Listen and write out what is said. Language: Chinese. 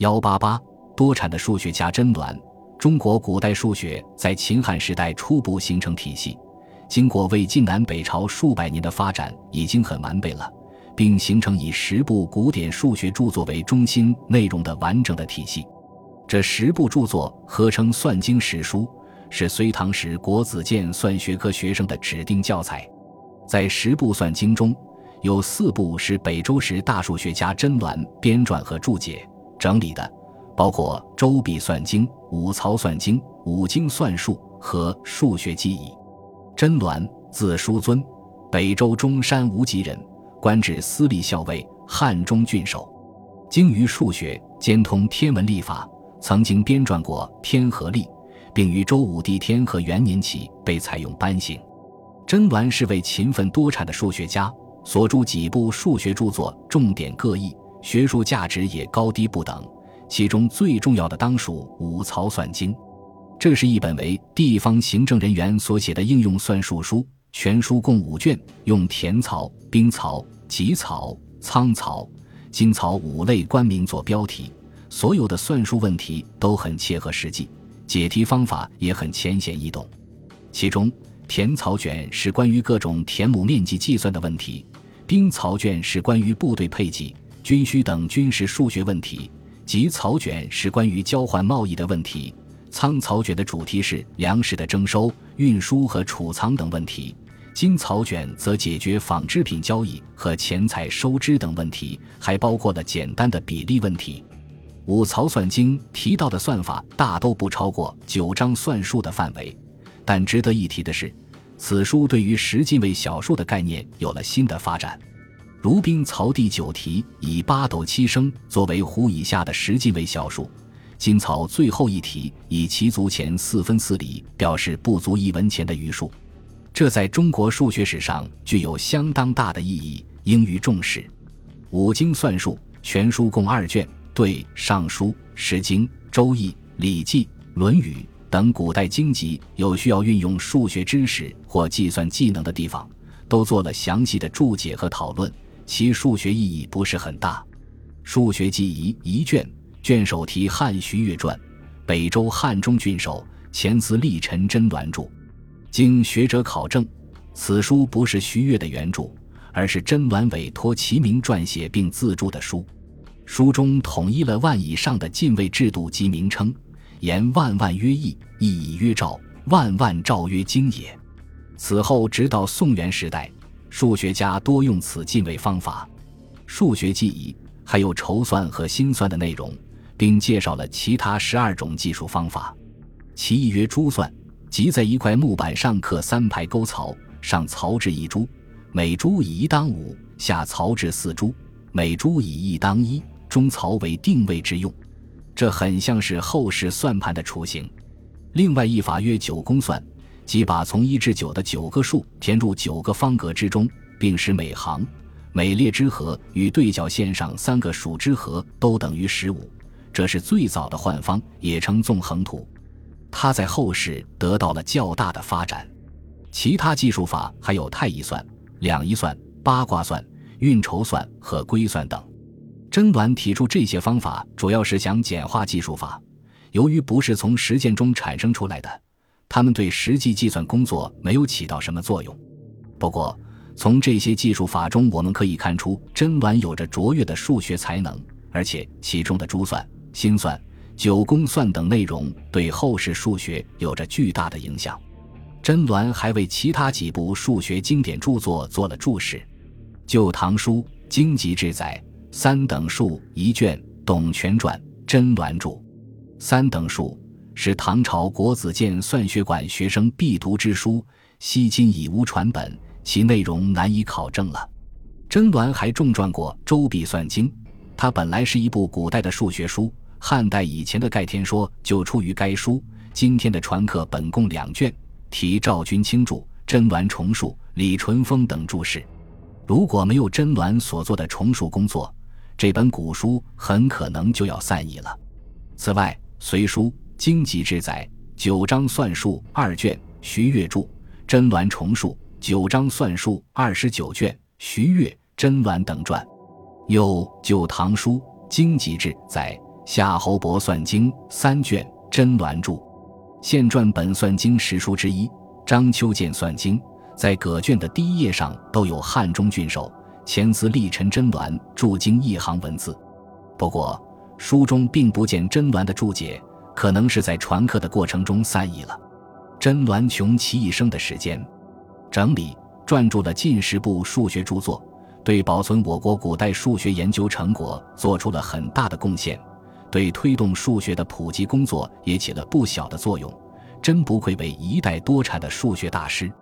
幺八八多产的数学家甄峦。中国古代数学在秦汉时代初步形成体系，经过魏晋南北朝数百年的发展，已经很完备了，并形成以十部古典数学著作为中心内容的完整的体系。这十部著作合称《算经十书》，是隋唐时国子监算学科学生的指定教材。在十部算经中，有四部是北周时大数学家甄峦编撰和注解整理的。包括《周笔算经》《五曹算经》《五经算术》和《数学记忆》。甄峦，字叔尊，北周中山无极人，官至司隶校尉、汉中郡守，精于数学，兼通天文历法，曾经编撰过《天和历》，并于周武帝天和元年起被采用颁行。甄峦是位勤奋多产的数学家，所著几部数学著作重点各异，学术价值也高低不等。其中最重要的当属《五曹算经》，这是一本为地方行政人员所写的应用算术书。全书共五卷，用田曹、兵曹、吉曹、仓曹、金曹五类官名做标题。所有的算术问题都很切合实际，解题方法也很浅显易懂。其中，田曹卷是关于各种田亩面积计算的问题，兵曹卷是关于部队配给、军需等军事数学问题。及草卷是关于交换贸易的问题，仓草卷的主题是粮食的征收、运输和储藏等问题，金草卷则解决纺织品交易和钱财收支等问题，还包括了简单的比例问题。五曹算经提到的算法大都不超过九章算术的范围，但值得一提的是，此书对于十进位小数的概念有了新的发展。如兵曹第九题以八斗七升作为弧以下的十进位小数，金曹最后一题以其足前四分四厘表示不足一文钱的余数，这在中国数学史上具有相当大的意义，应予重视。五经算术全书共二卷，对《尚书》《诗经》《周易》《礼记》《论语》等古代经籍有需要运用数学知识或计算技能的地方，都做了详细的注解和讨论。其数学意义不是很大，《数学记忆》一卷，卷首题汉徐越传，北周汉中郡守，前词立陈真鸾著。经学者考证，此书不是徐越的原著，而是真鸾委托其名撰写并自著的书。书中统一了万以上的进位制度及名称，言万万曰易，易以曰兆，万万兆曰经也。此后直到宋元时代。数学家多用此进位方法，数学记忆还有筹算和心算的内容，并介绍了其他十二种计数方法。其一曰珠算，即在一块木板上刻三排沟槽，上槽置一珠，每珠以一当五，下槽置四珠，每珠以一当一，中槽为定位之用。这很像是后世算盘的雏形。另外一法曰九宫算。即把从一至九的九个数填入九个方格之中，并使每行、每列之和与对角线上三个数之和都等于十五，这是最早的换方，也称纵横图。它在后世得到了较大的发展。其他计数法还有太乙算、两仪算、八卦算、运筹算和归算等。甄峦提出这些方法，主要是想简化计数法，由于不是从实践中产生出来的。他们对实际计算工作没有起到什么作用。不过，从这些技术法中，我们可以看出甄峦有着卓越的数学才能，而且其中的珠算、心算、九宫算等内容对后世数学有着巨大的影响。甄峦还为其他几部数学经典著作做了注释，《旧唐书·经籍志》载：“三等数一卷，董权传，甄峦著。”三等数。是唐朝国子监算学馆学生必读之书，迄今已无传本，其内容难以考证了。甄峦还重撰过《周笔算经》，它本来是一部古代的数学书，汉代以前的《盖天说》就出于该书。今天的传课本共两卷，题赵君清注，甄峦重述，李淳风等注释。如果没有甄峦所做的重述工作，这本古书很可能就要散佚了。此外，隋书。经籍志载九章算术二卷，徐悦著，甄鸾重述九章算术二十九卷，徐悦、甄鸾等传。又《旧唐书经籍志载夏侯伯算经》三卷，真鸾著。现传本算经十书之一，张秋见算经，在葛卷的第一页上都有汉中郡守前司立陈真鸾注经一行文字。不过书中并不见真鸾的注解，可能是在传课的过程中散佚了。甄鸾穷其一生的时间，整理撰著了近十部数学著作，对保存我国古代数学研究成果做出了很大的贡献。对推动数学的普及工作也起了不小的作用，真不愧为一代多产的数学大师。